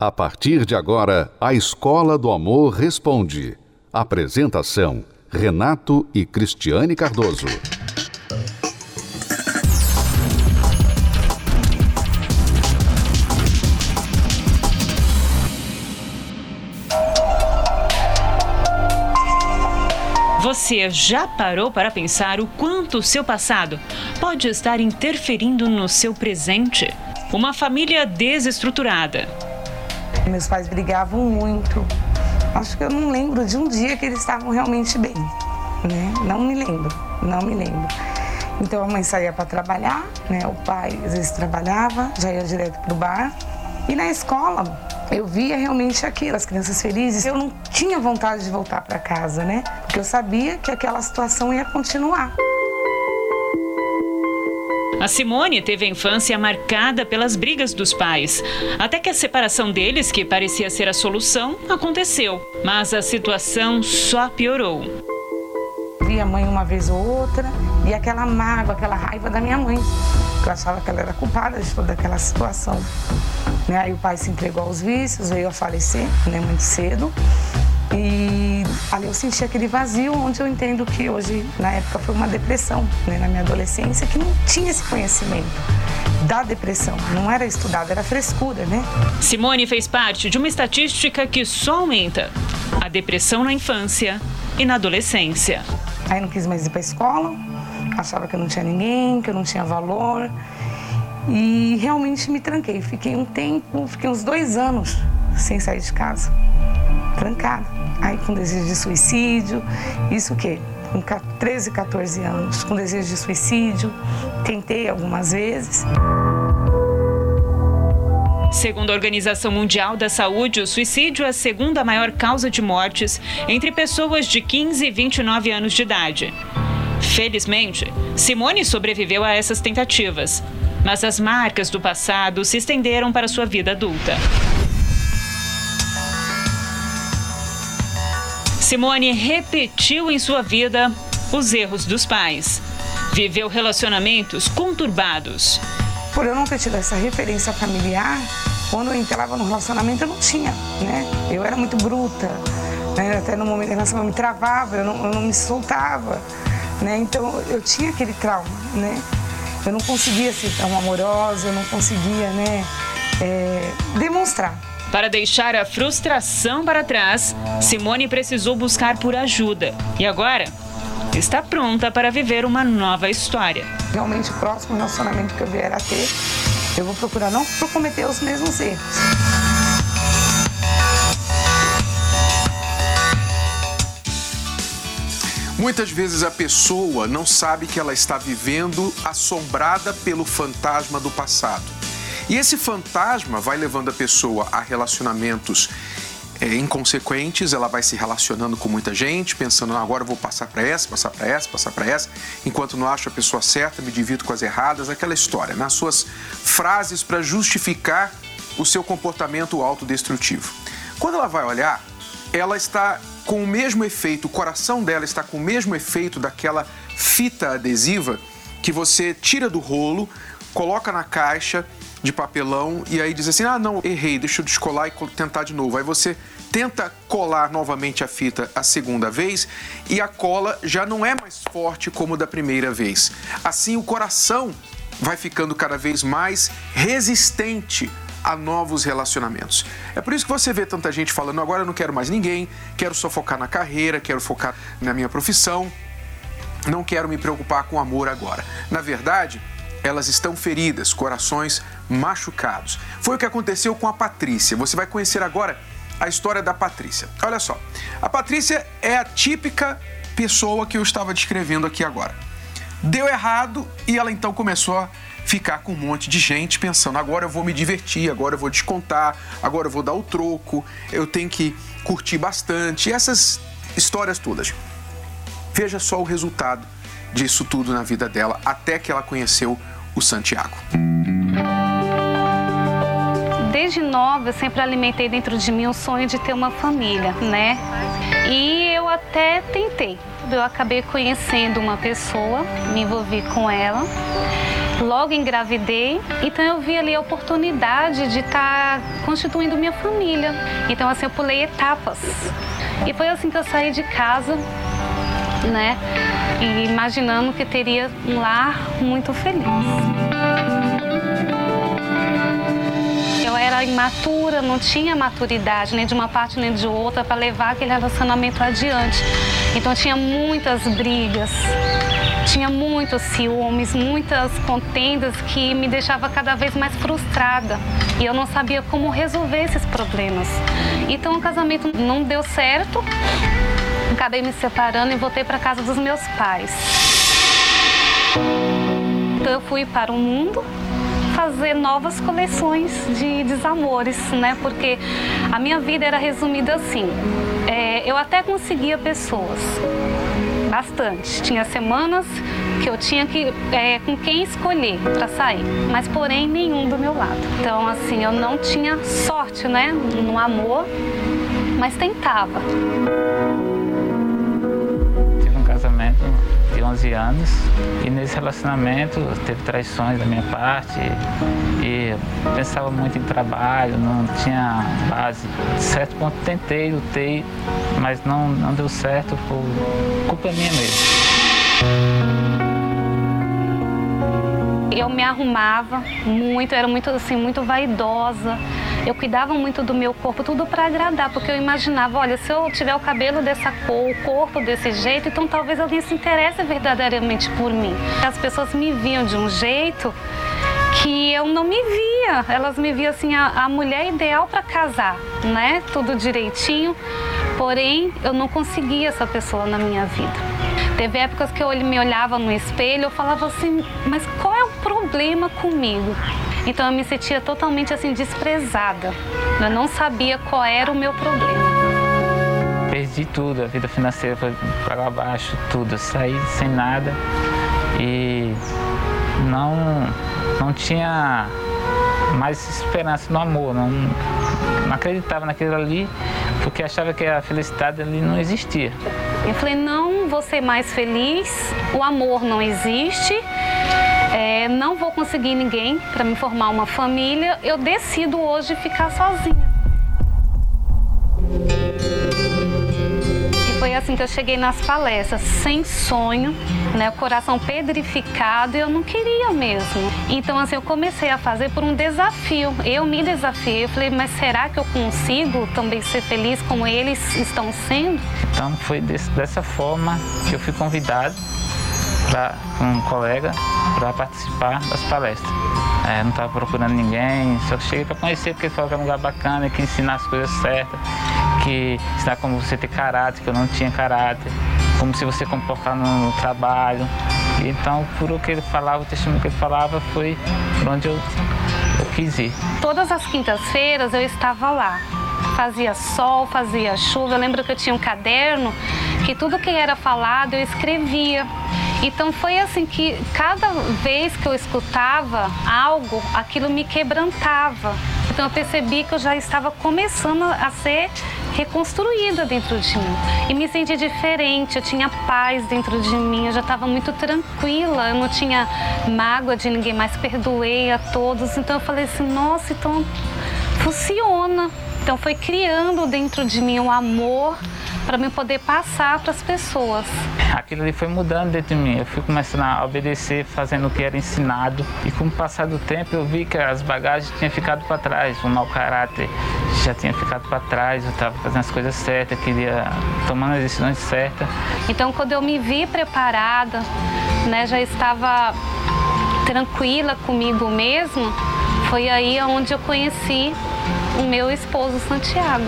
A partir de agora, a Escola do Amor Responde. Apresentação: Renato e Cristiane Cardoso. Você já parou para pensar o quanto o seu passado pode estar interferindo no seu presente? Uma família desestruturada meus pais brigavam muito. Acho que eu não lembro de um dia que eles estavam realmente bem, né? Não me lembro, não me lembro. Então a mãe saía para trabalhar, né? O pai às vezes trabalhava, já ia direto para o bar. E na escola eu via realmente aquilo, as crianças felizes. Eu não tinha vontade de voltar para casa, né? Porque eu sabia que aquela situação ia continuar. A Simone teve a infância marcada pelas brigas dos pais, até que a separação deles, que parecia ser a solução, aconteceu. Mas a situação só piorou. Vi a mãe uma vez ou outra e aquela mágoa, aquela raiva da minha mãe, que eu achava que ela era culpada de toda aquela situação. Né? Aí o pai se entregou aos vícios, veio a falecer né, muito cedo. E ali eu senti aquele vazio, onde eu entendo que hoje, na época, foi uma depressão, né, na minha adolescência, que não tinha esse conhecimento da depressão. Não era estudado, era frescura, né? Simone fez parte de uma estatística que só aumenta: a depressão na infância e na adolescência. Aí não quis mais ir para a escola, achava que eu não tinha ninguém, que eu não tinha valor. E realmente me tranquei. Fiquei um tempo, fiquei uns dois anos sem sair de casa, trancada aí com desejo de suicídio, isso o quê? Com 13, 14 anos, com desejo de suicídio, tentei algumas vezes. Segundo a Organização Mundial da Saúde, o suicídio é a segunda maior causa de mortes entre pessoas de 15 e 29 anos de idade. Felizmente, Simone sobreviveu a essas tentativas, mas as marcas do passado se estenderam para sua vida adulta. Simone repetiu em sua vida os erros dos pais. Viveu relacionamentos conturbados. Por eu não ter tido essa referência familiar, quando eu entrava no relacionamento eu não tinha, né? Eu era muito bruta, né? até no momento da relação eu me travava, eu não, eu não me soltava, né? Então eu tinha aquele trauma, né? Eu não conseguia ser tão amorosa, eu não conseguia, né? É, demonstrar. Para deixar a frustração para trás, Simone precisou buscar por ajuda. E agora? Está pronta para viver uma nova história. Realmente, o próximo relacionamento que eu vier a ter, eu vou procurar não cometer os mesmos erros. Muitas vezes a pessoa não sabe que ela está vivendo assombrada pelo fantasma do passado. E esse fantasma vai levando a pessoa a relacionamentos é, inconsequentes, ela vai se relacionando com muita gente, pensando, agora eu vou passar para essa, passar para essa, passar para essa, enquanto não acho a pessoa certa, me divido com as erradas, aquela história, nas né? suas frases para justificar o seu comportamento autodestrutivo. Quando ela vai olhar, ela está com o mesmo efeito, o coração dela está com o mesmo efeito daquela fita adesiva que você tira do rolo, coloca na caixa de papelão e aí diz assim: ah, não, errei, deixa eu descolar e tentar de novo. Aí você tenta colar novamente a fita a segunda vez e a cola já não é mais forte como da primeira vez. Assim, o coração vai ficando cada vez mais resistente a novos relacionamentos. É por isso que você vê tanta gente falando: agora eu não quero mais ninguém, quero só focar na carreira, quero focar na minha profissão, não quero me preocupar com amor agora. Na verdade, elas estão feridas, corações machucados. Foi o que aconteceu com a Patrícia. Você vai conhecer agora a história da Patrícia. Olha só, a Patrícia é a típica pessoa que eu estava descrevendo aqui agora. Deu errado e ela então começou a ficar com um monte de gente pensando: agora eu vou me divertir, agora eu vou descontar, agora eu vou dar o troco, eu tenho que curtir bastante. Essas histórias todas. Veja só o resultado disso tudo na vida dela até que ela conheceu o Santiago. Desde nova sempre alimentei dentro de mim o sonho de ter uma família, né? E eu até tentei. Eu acabei conhecendo uma pessoa, me envolvi com ela. Logo engravidei, então eu vi ali a oportunidade de estar tá constituindo minha família. Então assim eu pulei etapas. E foi assim que eu saí de casa, né? E imaginando que teria um lar muito feliz. Era imatura, não tinha maturidade nem de uma parte nem de outra para levar aquele relacionamento adiante. Então tinha muitas brigas, tinha muitos ciúmes, muitas contendas que me deixava cada vez mais frustrada e eu não sabia como resolver esses problemas. Então o casamento não deu certo, acabei me separando e voltei para casa dos meus pais. Então eu fui para o mundo fazer novas coleções de desamores, né? Porque a minha vida era resumida assim. É, eu até conseguia pessoas, bastante. Tinha semanas que eu tinha que é, com quem escolher para sair, mas porém nenhum do meu lado. Então assim, eu não tinha sorte, né, no amor, mas tentava. 11 anos e nesse relacionamento teve traições da minha parte e pensava muito em trabalho, não tinha base. De certo ponto tentei, lutei, mas não, não deu certo por culpa minha mesmo. Eu me arrumava muito, era muito assim, muito vaidosa eu cuidava muito do meu corpo, tudo para agradar, porque eu imaginava, olha, se eu tiver o cabelo dessa cor, o corpo desse jeito, então talvez alguém se interesse verdadeiramente por mim. As pessoas me viam de um jeito que eu não me via. Elas me viam assim a, a mulher ideal para casar, né? Tudo direitinho. Porém, eu não conseguia essa pessoa na minha vida. Teve épocas que eu me olhava no espelho, eu falava assim, mas qual é o problema comigo? Então eu me sentia totalmente assim desprezada. Eu não sabia qual era o meu problema. Perdi tudo, a vida financeira foi para abaixo, tudo. Eu saí sem nada e não, não tinha mais esperança no amor, não, não acreditava naquilo ali, porque achava que a felicidade ali não existia. Eu falei, não vou ser mais feliz, o amor não existe, é, não vou conseguir ninguém para me formar uma família, eu decido hoje ficar sozinha. E foi assim que eu cheguei nas palestras, sem sonho, né, o coração pedrificado eu não queria mesmo. Então, assim, eu comecei a fazer por um desafio. Eu me desafiei, eu falei, mas será que eu consigo também ser feliz como eles estão sendo? Então, foi desse, dessa forma que eu fui convidado para um colega para participar das palestras. É, não estava procurando ninguém, só cheguei para conhecer porque ele falou que era um lugar bacana, que ensina as coisas certas, que ensinar como você ter caráter, que eu não tinha caráter, como se você comportar no, trabalho. E então, por o que ele falava, o testemunho que ele falava, foi por onde eu, eu quis ir. Todas as quintas-feiras eu estava lá. Fazia sol, fazia chuva. Eu lembro que eu tinha um caderno que tudo que era falado eu escrevia. Então foi assim que cada vez que eu escutava algo, aquilo me quebrantava. Então eu percebi que eu já estava começando a ser reconstruída dentro de mim. E me senti diferente, eu tinha paz dentro de mim, eu já estava muito tranquila, eu não tinha mágoa de ninguém mais, perdoei a todos. Então eu falei assim, nossa, então funciona. Então foi criando dentro de mim um amor para me poder passar para as pessoas. Aquilo ali foi mudando dentro de mim. Eu fui começando a obedecer, fazendo o que era ensinado. E com o passar do tempo, eu vi que as bagagens tinham ficado para trás, o mau caráter já tinha ficado para trás. Eu estava fazendo as coisas certas, queria tomando as decisões certas. Então, quando eu me vi preparada, né, já estava tranquila comigo mesmo, foi aí onde eu conheci o meu esposo Santiago.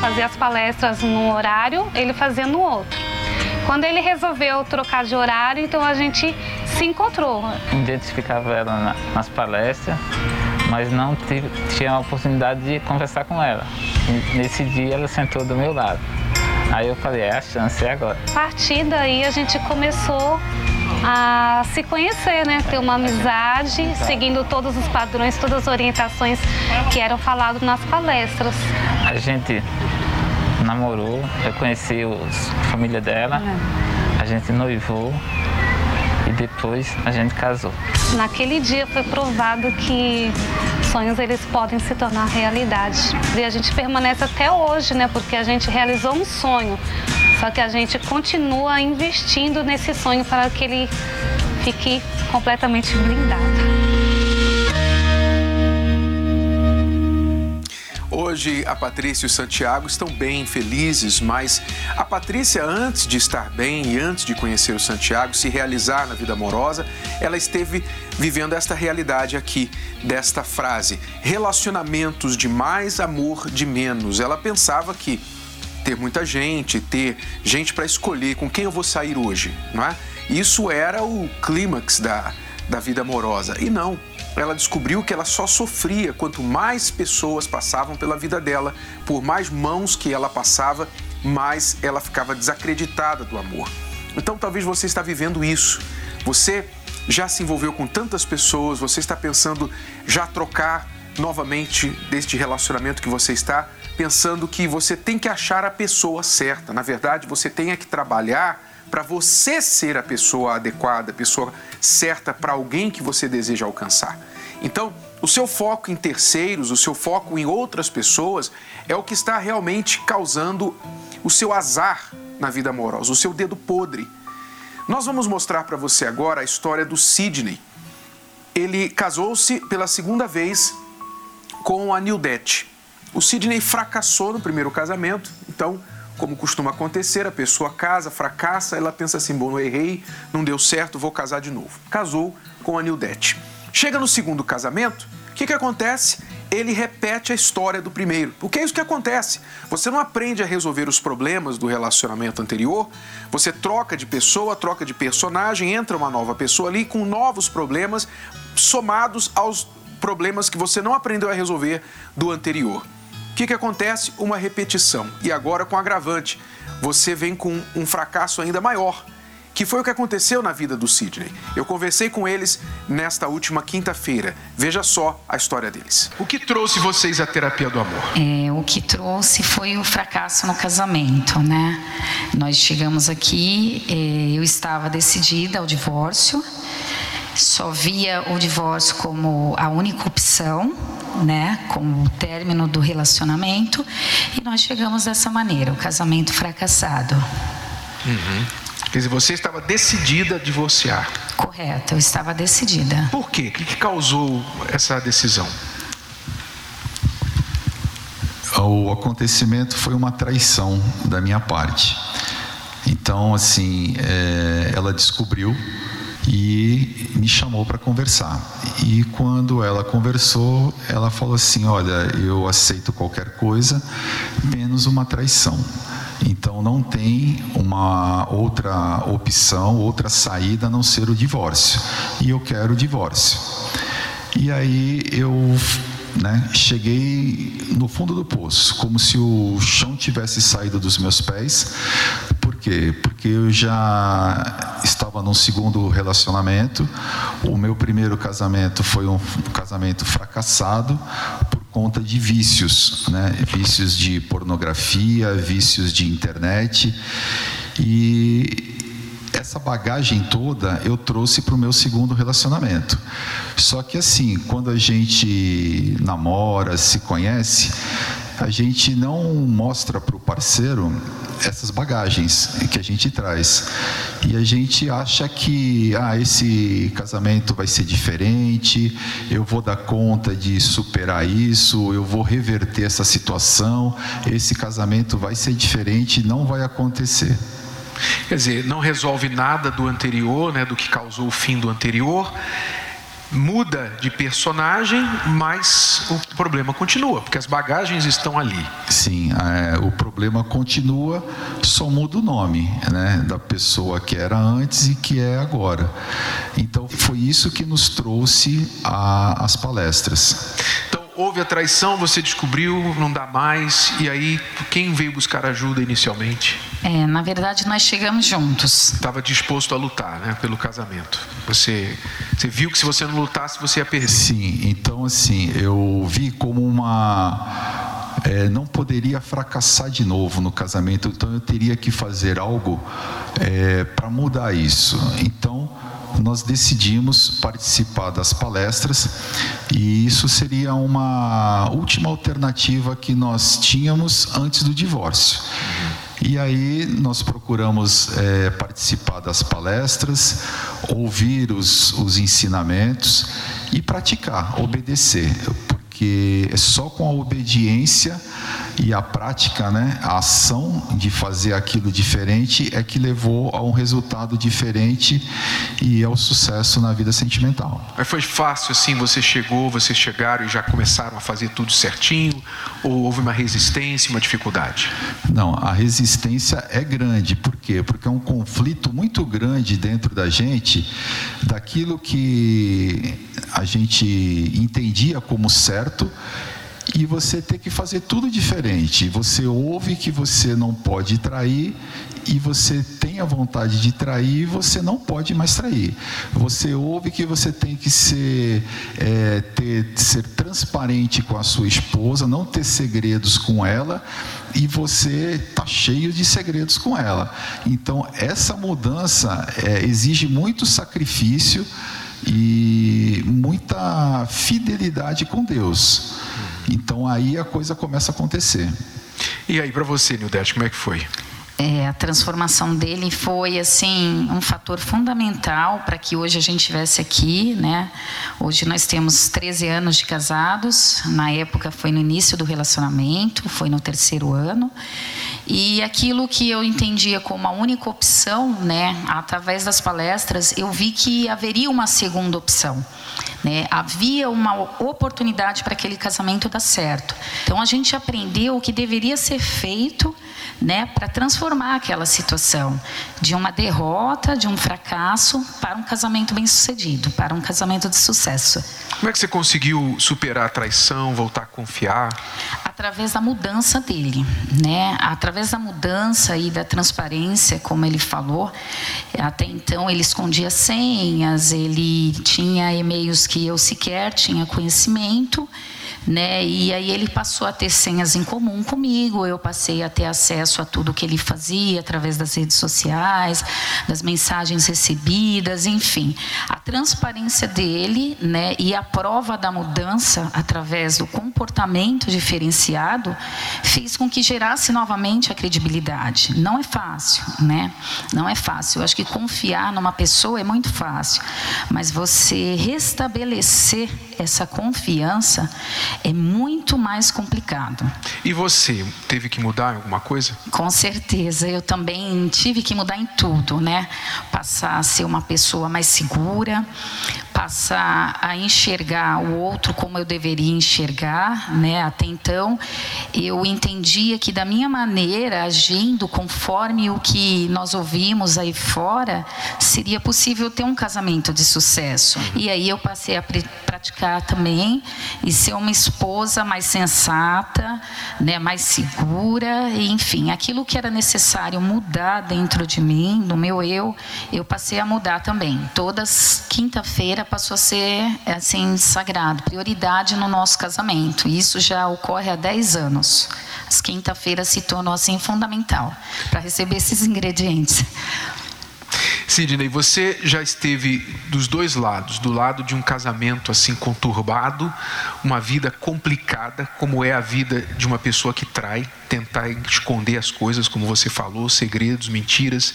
fazia as palestras num horário, ele fazia no outro. Quando ele resolveu trocar de horário, então a gente se encontrou. Identificava ela na, nas palestras, mas não tive, tinha a oportunidade de conversar com ela. Nesse dia ela sentou do meu lado. Aí eu falei, é a chance, é agora. A partir daí a gente começou a se conhecer, né? Ter uma amizade, seguindo todos os padrões, todas as orientações que eram faladas nas palestras. A gente namorou, eu conheci a família dela, a gente noivou e depois a gente casou. Naquele dia foi provado que sonhos eles podem se tornar realidade. E a gente permanece até hoje, né? Porque a gente realizou um sonho, só que a gente continua investindo nesse sonho para que ele fique completamente blindado. Hoje a Patrícia e o Santiago estão bem, felizes, mas a Patrícia, antes de estar bem e antes de conhecer o Santiago, se realizar na vida amorosa, ela esteve vivendo esta realidade aqui, desta frase: relacionamentos de mais, amor de menos. Ela pensava que ter muita gente, ter gente para escolher com quem eu vou sair hoje, não é? Isso era o clímax da, da vida amorosa. E não, ela descobriu que ela só sofria quanto mais pessoas passavam pela vida dela, por mais mãos que ela passava, mais ela ficava desacreditada do amor. Então talvez você está vivendo isso. Você já se envolveu com tantas pessoas, você está pensando já trocar novamente deste relacionamento que você está, pensando que você tem que achar a pessoa certa. Na verdade, você tem que trabalhar para você ser a pessoa adequada, a pessoa certa para alguém que você deseja alcançar. Então, o seu foco em terceiros, o seu foco em outras pessoas é o que está realmente causando o seu azar na vida amorosa, o seu dedo podre. Nós vamos mostrar para você agora a história do Sidney. Ele casou-se pela segunda vez com a Nildete. O Sidney fracassou no primeiro casamento, então, como costuma acontecer, a pessoa casa, fracassa, ela pensa assim: bom, eu errei, não deu certo, vou casar de novo. Casou com a Nildete. Chega no segundo casamento, o que, que acontece? Ele repete a história do primeiro. Porque é isso que acontece. Você não aprende a resolver os problemas do relacionamento anterior, você troca de pessoa, troca de personagem, entra uma nova pessoa ali com novos problemas somados aos problemas que você não aprendeu a resolver do anterior. O que, que acontece? Uma repetição. E agora com agravante, você vem com um fracasso ainda maior que foi o que aconteceu na vida do Sidney. Eu conversei com eles nesta última quinta-feira. Veja só a história deles. O que trouxe vocês à terapia do amor? É, o que trouxe foi o fracasso no casamento, né? Nós chegamos aqui, é, eu estava decidida ao divórcio, só via o divórcio como a única opção, né, como o término do relacionamento, e nós chegamos dessa maneira, o casamento fracassado. Uhum. Quer dizer, você estava decidida a divorciar. Correto, eu estava decidida. Por quê? O que causou essa decisão? O acontecimento foi uma traição da minha parte. Então, assim, é, ela descobriu e me chamou para conversar. E quando ela conversou, ela falou assim: Olha, eu aceito qualquer coisa, menos uma traição. Então não tem uma outra opção, outra saída a não ser o divórcio. E eu quero o divórcio. E aí eu né, cheguei no fundo do poço, como se o chão tivesse saído dos meus pés. Por quê? Porque eu já estava num segundo relacionamento. O meu primeiro casamento foi um casamento fracassado por conta de vícios, né? vícios de pornografia, vícios de internet. E essa bagagem toda eu trouxe para o meu segundo relacionamento. Só que assim, quando a gente namora, se conhece, a gente não mostra para o parceiro essas bagagens que a gente traz. E a gente acha que ah, esse casamento vai ser diferente, eu vou dar conta de superar isso, eu vou reverter essa situação, esse casamento vai ser diferente, não vai acontecer. Quer dizer, não resolve nada do anterior, né, do que causou o fim do anterior muda de personagem, mas o problema continua, porque as bagagens estão ali. Sim, é, o problema continua, só muda o nome né, da pessoa que era antes e que é agora. Então foi isso que nos trouxe a, as palestras. Houve a traição, você descobriu, não dá mais, e aí quem veio buscar ajuda inicialmente? É, na verdade, nós chegamos juntos. Estava disposto a lutar, né, pelo casamento. Você, você viu que se você não lutasse, você ia perder. Sim, então assim, eu vi como uma. É, não poderia fracassar de novo no casamento, então eu teria que fazer algo é, para mudar isso. Então nós decidimos participar das palestras e isso seria uma última alternativa que nós tínhamos antes do divórcio. E aí nós procuramos é, participar das palestras, ouvir os, os ensinamentos e praticar, obedecer, porque é só com a obediência e a prática, né, a ação de fazer aquilo diferente é que levou a um resultado diferente e ao sucesso na vida sentimental. Mas foi fácil assim, você chegou, vocês chegaram e já começaram a fazer tudo certinho ou houve uma resistência, uma dificuldade? Não, a resistência é grande, por quê? Porque é um conflito muito grande dentro da gente daquilo que a gente entendia como certo e você ter que fazer tudo diferente. Você ouve que você não pode trair e você tem a vontade de trair, você não pode mais trair. Você ouve que você tem que ser, é, ter, ser transparente com a sua esposa, não ter segredos com ela, e você está cheio de segredos com ela. Então, essa mudança é, exige muito sacrifício e muita fidelidade com Deus. Então aí a coisa começa a acontecer. E aí para você, Nildete, como é que foi? É, a transformação dele foi assim um fator fundamental para que hoje a gente estivesse aqui, né? Hoje nós temos 13 anos de casados. Na época foi no início do relacionamento, foi no terceiro ano. E aquilo que eu entendia como a única opção, né, através das palestras, eu vi que haveria uma segunda opção. Né? Havia uma oportunidade para aquele casamento dar certo. Então a gente aprendeu o que deveria ser feito né, para transformar aquela situação de uma derrota, de um fracasso, para um casamento bem sucedido, para um casamento de sucesso. Como é que você conseguiu superar a traição, voltar a confiar? Através da mudança dele, né? Através da mudança e da transparência, como ele falou. Até então ele escondia senhas, ele tinha e-mails que eu sequer tinha conhecimento né? E aí ele passou a ter senhas em comum comigo, eu passei a ter acesso a tudo que ele fazia através das redes sociais, das mensagens recebidas, enfim. A transparência dele, né, e a prova da mudança através do comportamento diferenciado fez com que gerasse novamente a credibilidade. Não é fácil, né? Não é fácil. Eu acho que confiar numa pessoa é muito fácil, mas você restabelecer essa confiança é muito mais complicado. E você teve que mudar alguma coisa? Com certeza, eu também tive que mudar em tudo, né? Passar a ser uma pessoa mais segura, passar a enxergar o outro como eu deveria enxergar, né? Até então, eu entendia que da minha maneira, agindo conforme o que nós ouvimos aí fora, seria possível ter um casamento de sucesso. E aí eu passei a praticar também e ser uma esposa mais sensata, né, mais segura, enfim, aquilo que era necessário mudar dentro de mim, no meu eu, eu passei a mudar também. Todas quinta-feira passou a ser assim sagrado, prioridade no nosso casamento. Isso já ocorre há 10 anos. As quinta-feiras se tornou assim fundamental para receber esses ingredientes. Sidney, você já esteve dos dois lados, do lado de um casamento assim conturbado, uma vida complicada, como é a vida de uma pessoa que trai, tentar esconder as coisas, como você falou, segredos, mentiras.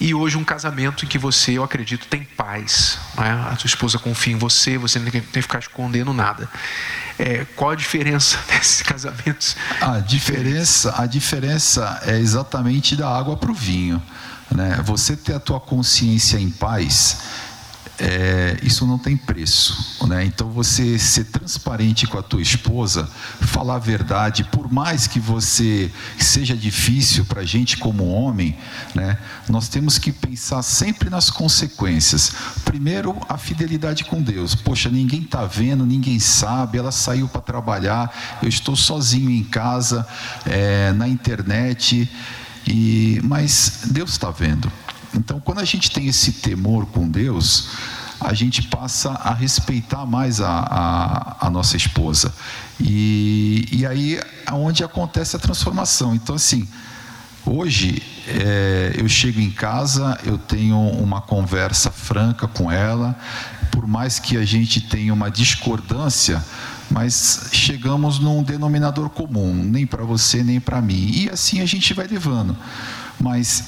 E hoje um casamento em que você, eu acredito, tem paz. Né? A sua esposa confia em você, você não tem que ficar escondendo nada. É, qual a diferença desses casamentos? A diferença, a diferença é exatamente da água para o vinho. Né? Você ter a tua consciência em paz é, isso não tem preço. Né? Então, você ser transparente com a tua esposa, falar a verdade, por mais que você seja difícil para a gente como homem, né? nós temos que pensar sempre nas consequências. Primeiro, a fidelidade com Deus. Poxa, ninguém está vendo, ninguém sabe, ela saiu para trabalhar, eu estou sozinho em casa, é, na internet, e mas Deus está vendo. Então, quando a gente tem esse temor com Deus, a gente passa a respeitar mais a, a, a nossa esposa. E, e aí é onde acontece a transformação. Então, assim, hoje é, eu chego em casa, eu tenho uma conversa franca com ela, por mais que a gente tenha uma discordância, mas chegamos num denominador comum, nem para você nem para mim. E assim a gente vai levando. Mas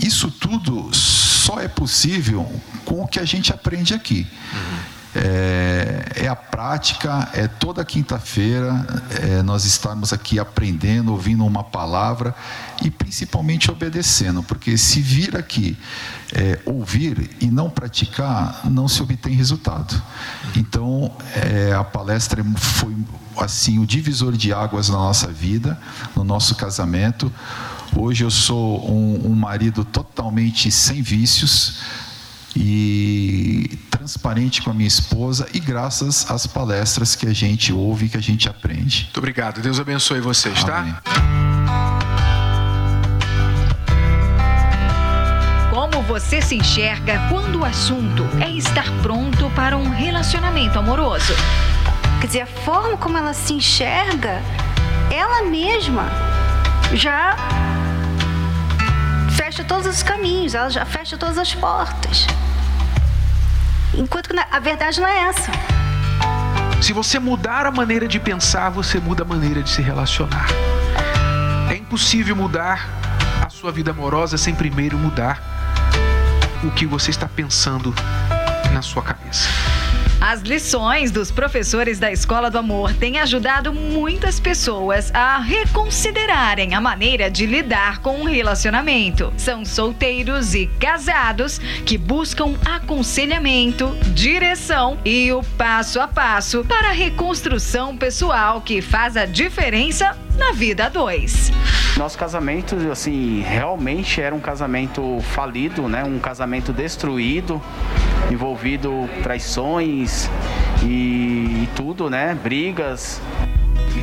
isso tudo só é possível com o que a gente aprende aqui. Uhum. É, é, a prática, é toda quinta-feira é, nós estamos aqui aprendendo, ouvindo uma palavra e principalmente obedecendo, porque se vir aqui é, ouvir e não praticar, não se obtém resultado. Então, é, a palestra foi assim o divisor de águas na nossa vida, no nosso casamento. Hoje eu sou um, um marido totalmente sem vícios e transparente com a minha esposa e graças às palestras que a gente ouve e que a gente aprende. Muito obrigado. Deus abençoe vocês, tá? Amém. Como você se enxerga quando o assunto é estar pronto para um relacionamento amoroso? Quer dizer, a forma como ela se enxerga, ela mesma já fecha todos os caminhos, ela já fecha todas as portas. Enquanto que a verdade não é essa. Se você mudar a maneira de pensar, você muda a maneira de se relacionar. É impossível mudar a sua vida amorosa sem primeiro mudar o que você está pensando na sua cabeça. As lições dos professores da Escola do Amor têm ajudado muitas pessoas a reconsiderarem a maneira de lidar com um relacionamento. São solteiros e casados que buscam aconselhamento, direção e o passo a passo para a reconstrução pessoal que faz a diferença na vida dois. Nosso casamento, assim, realmente era um casamento falido, né? Um casamento destruído, envolvido traições e, e tudo, né? Brigas.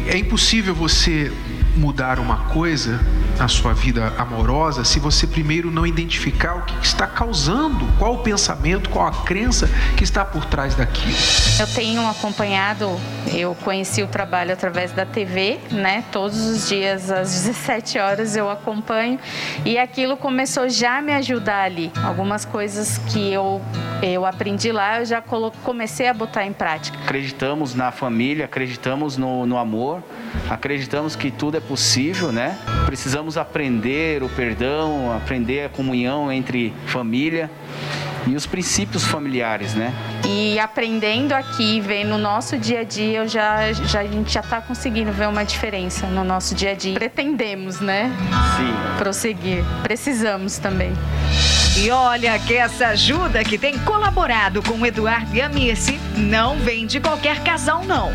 É impossível você mudar uma coisa na sua vida amorosa se você primeiro não identificar o que está causando, qual o pensamento, qual a crença que está por trás daquilo. Eu tenho acompanhado, eu conheci o trabalho através da TV, né? Todos os dias às 17 horas eu acompanho e aquilo começou já a me ajudar ali. Algumas coisas que eu eu aprendi lá, eu já comecei a botar em prática. Acreditamos na família, acreditamos no, no amor, acreditamos que tudo é possível, né? Precisamos aprender o perdão, aprender a comunhão entre família e os princípios familiares, né? E aprendendo aqui, vendo no nosso dia a dia, eu já, já a gente já está conseguindo ver uma diferença no nosso dia a dia. Pretendemos, né? Sim. Prosseguir. Precisamos também. E olha que essa ajuda que tem colaborado com o Eduardo e a Mirce não vem de qualquer casal, não.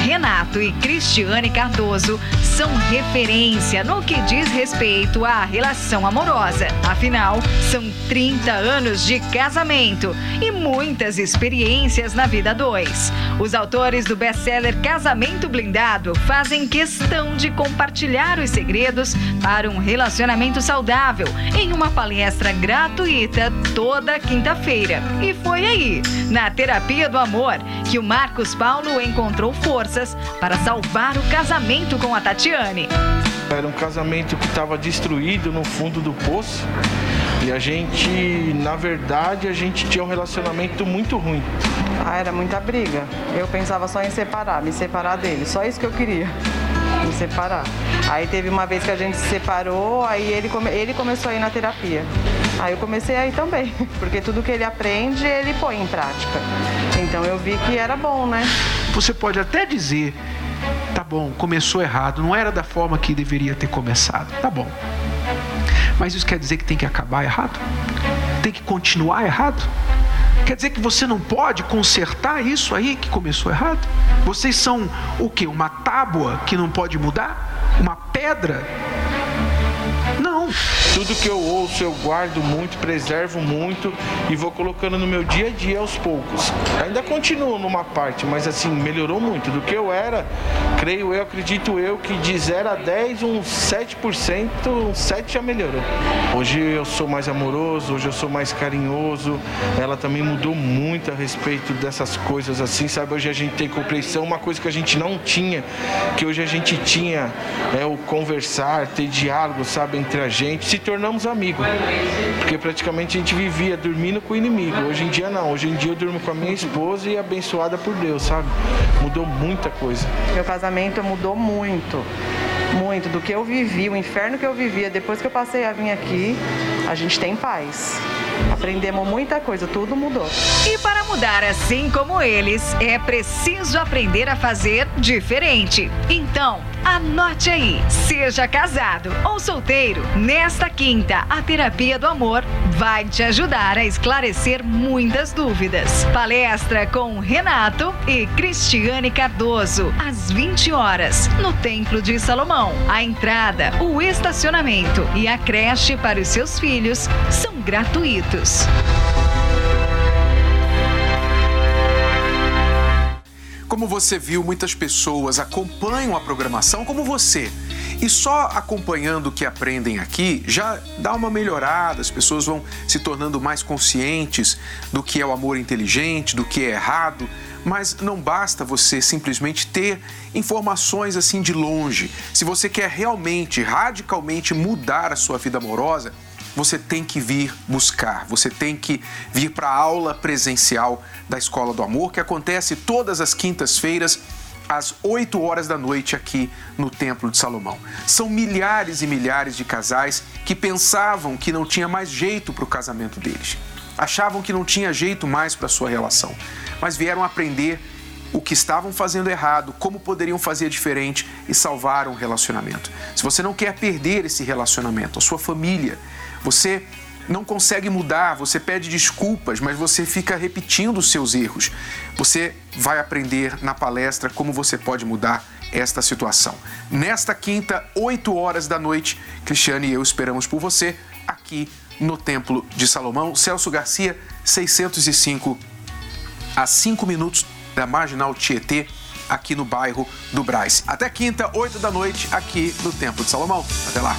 Renato e Cristiane Cardoso são referência no que diz respeito à relação amorosa. Afinal, são 30 anos de casamento e muitas experiências na vida dois. Os autores do best-seller Casamento Blindado fazem questão de compartilhar os segredos para um relacionamento saudável em uma palestra gratuita toda quinta-feira. E foi aí, na Terapia do Amor, que o Marcos Paulo encontrou forças para salvar o casamento com a Tatiane. Era um casamento que estava destruído no fundo do poço. E a gente, na verdade, a gente tinha um relacionamento muito ruim. Ah, era muita briga. Eu pensava só em separar, me separar dele. Só isso que eu queria. Me separar. Aí teve uma vez que a gente se separou, aí ele, come... ele começou a ir na terapia. Aí eu comecei a ir também, porque tudo que ele aprende, ele põe em prática. Então eu vi que era bom, né? Você pode até dizer Tá bom, começou errado, não era da forma que deveria ter começado. Tá bom. Mas isso quer dizer que tem que acabar errado? Tem que continuar errado? Quer dizer que você não pode consertar isso aí que começou errado? Vocês são o que? Uma tábua que não pode mudar? Uma pedra? Não. Tudo que eu ouço eu guardo muito, preservo muito e vou colocando no meu dia a dia aos poucos. Ainda continuo numa parte, mas assim, melhorou muito. Do que eu era, creio eu, acredito eu, que de 0 a 10, uns 7%, uns 7 já melhorou. Hoje eu sou mais amoroso, hoje eu sou mais carinhoso. Ela também mudou muito a respeito dessas coisas assim, sabe? Hoje a gente tem compreensão, uma coisa que a gente não tinha, que hoje a gente tinha é o conversar, ter diálogo, sabe, entre a gente. Se tornamos amigos. Porque praticamente a gente vivia dormindo com o inimigo. Hoje em dia não. Hoje em dia eu durmo com a minha esposa e abençoada por Deus, sabe? Mudou muita coisa. Meu casamento mudou muito. Muito do que eu vivi, o inferno que eu vivia depois que eu passei a vir aqui, a gente tem paz. Aprendemos muita coisa, tudo mudou. E para mudar assim como eles, é preciso aprender a fazer diferente. Então, anote aí: seja casado ou solteiro, nesta quinta, a terapia do amor vai te ajudar a esclarecer muitas dúvidas. Palestra com Renato e Cristiane Cardoso, às 20 horas, no Templo de Salomão. A entrada, o estacionamento e a creche para os seus filhos são gratuitos. Como você viu, muitas pessoas acompanham a programação como você. E só acompanhando o que aprendem aqui já dá uma melhorada, as pessoas vão se tornando mais conscientes do que é o amor inteligente, do que é errado. Mas não basta você simplesmente ter informações assim de longe. Se você quer realmente, radicalmente mudar a sua vida amorosa, você tem que vir buscar, você tem que vir para a aula presencial da Escola do Amor, que acontece todas as quintas-feiras às 8 horas da noite aqui no Templo de Salomão. São milhares e milhares de casais que pensavam que não tinha mais jeito para o casamento deles. Achavam que não tinha jeito mais para a sua relação, mas vieram aprender o que estavam fazendo errado, como poderiam fazer diferente e salvar um relacionamento. Se você não quer perder esse relacionamento, a sua família, você não consegue mudar, você pede desculpas, mas você fica repetindo os seus erros. Você vai aprender na palestra como você pode mudar esta situação. Nesta quinta, 8 horas da noite, Cristiane e eu esperamos por você aqui no Templo de Salomão, Celso Garcia, 605, a 5 minutos da Marginal Tietê, aqui no bairro do Braz. Até quinta, 8 da noite, aqui no Templo de Salomão. Até lá.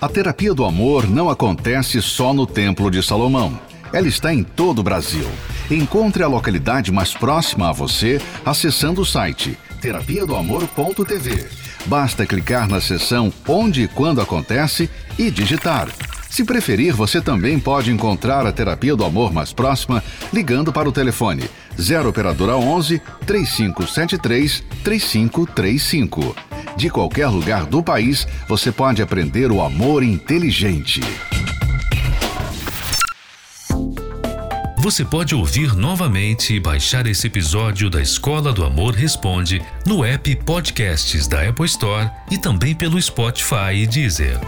A terapia do amor não acontece só no Templo de Salomão. Ela está em todo o Brasil. Encontre a localidade mais próxima a você acessando o site terapia do amor.tv. Basta clicar na seção Onde e Quando Acontece e digitar. Se preferir, você também pode encontrar a terapia do amor mais próxima ligando para o telefone 0 operadora 11 3573 3535. De qualquer lugar do país, você pode aprender o amor inteligente. Você pode ouvir novamente e baixar esse episódio da Escola do Amor Responde no app Podcasts da Apple Store e também pelo Spotify e Deezer.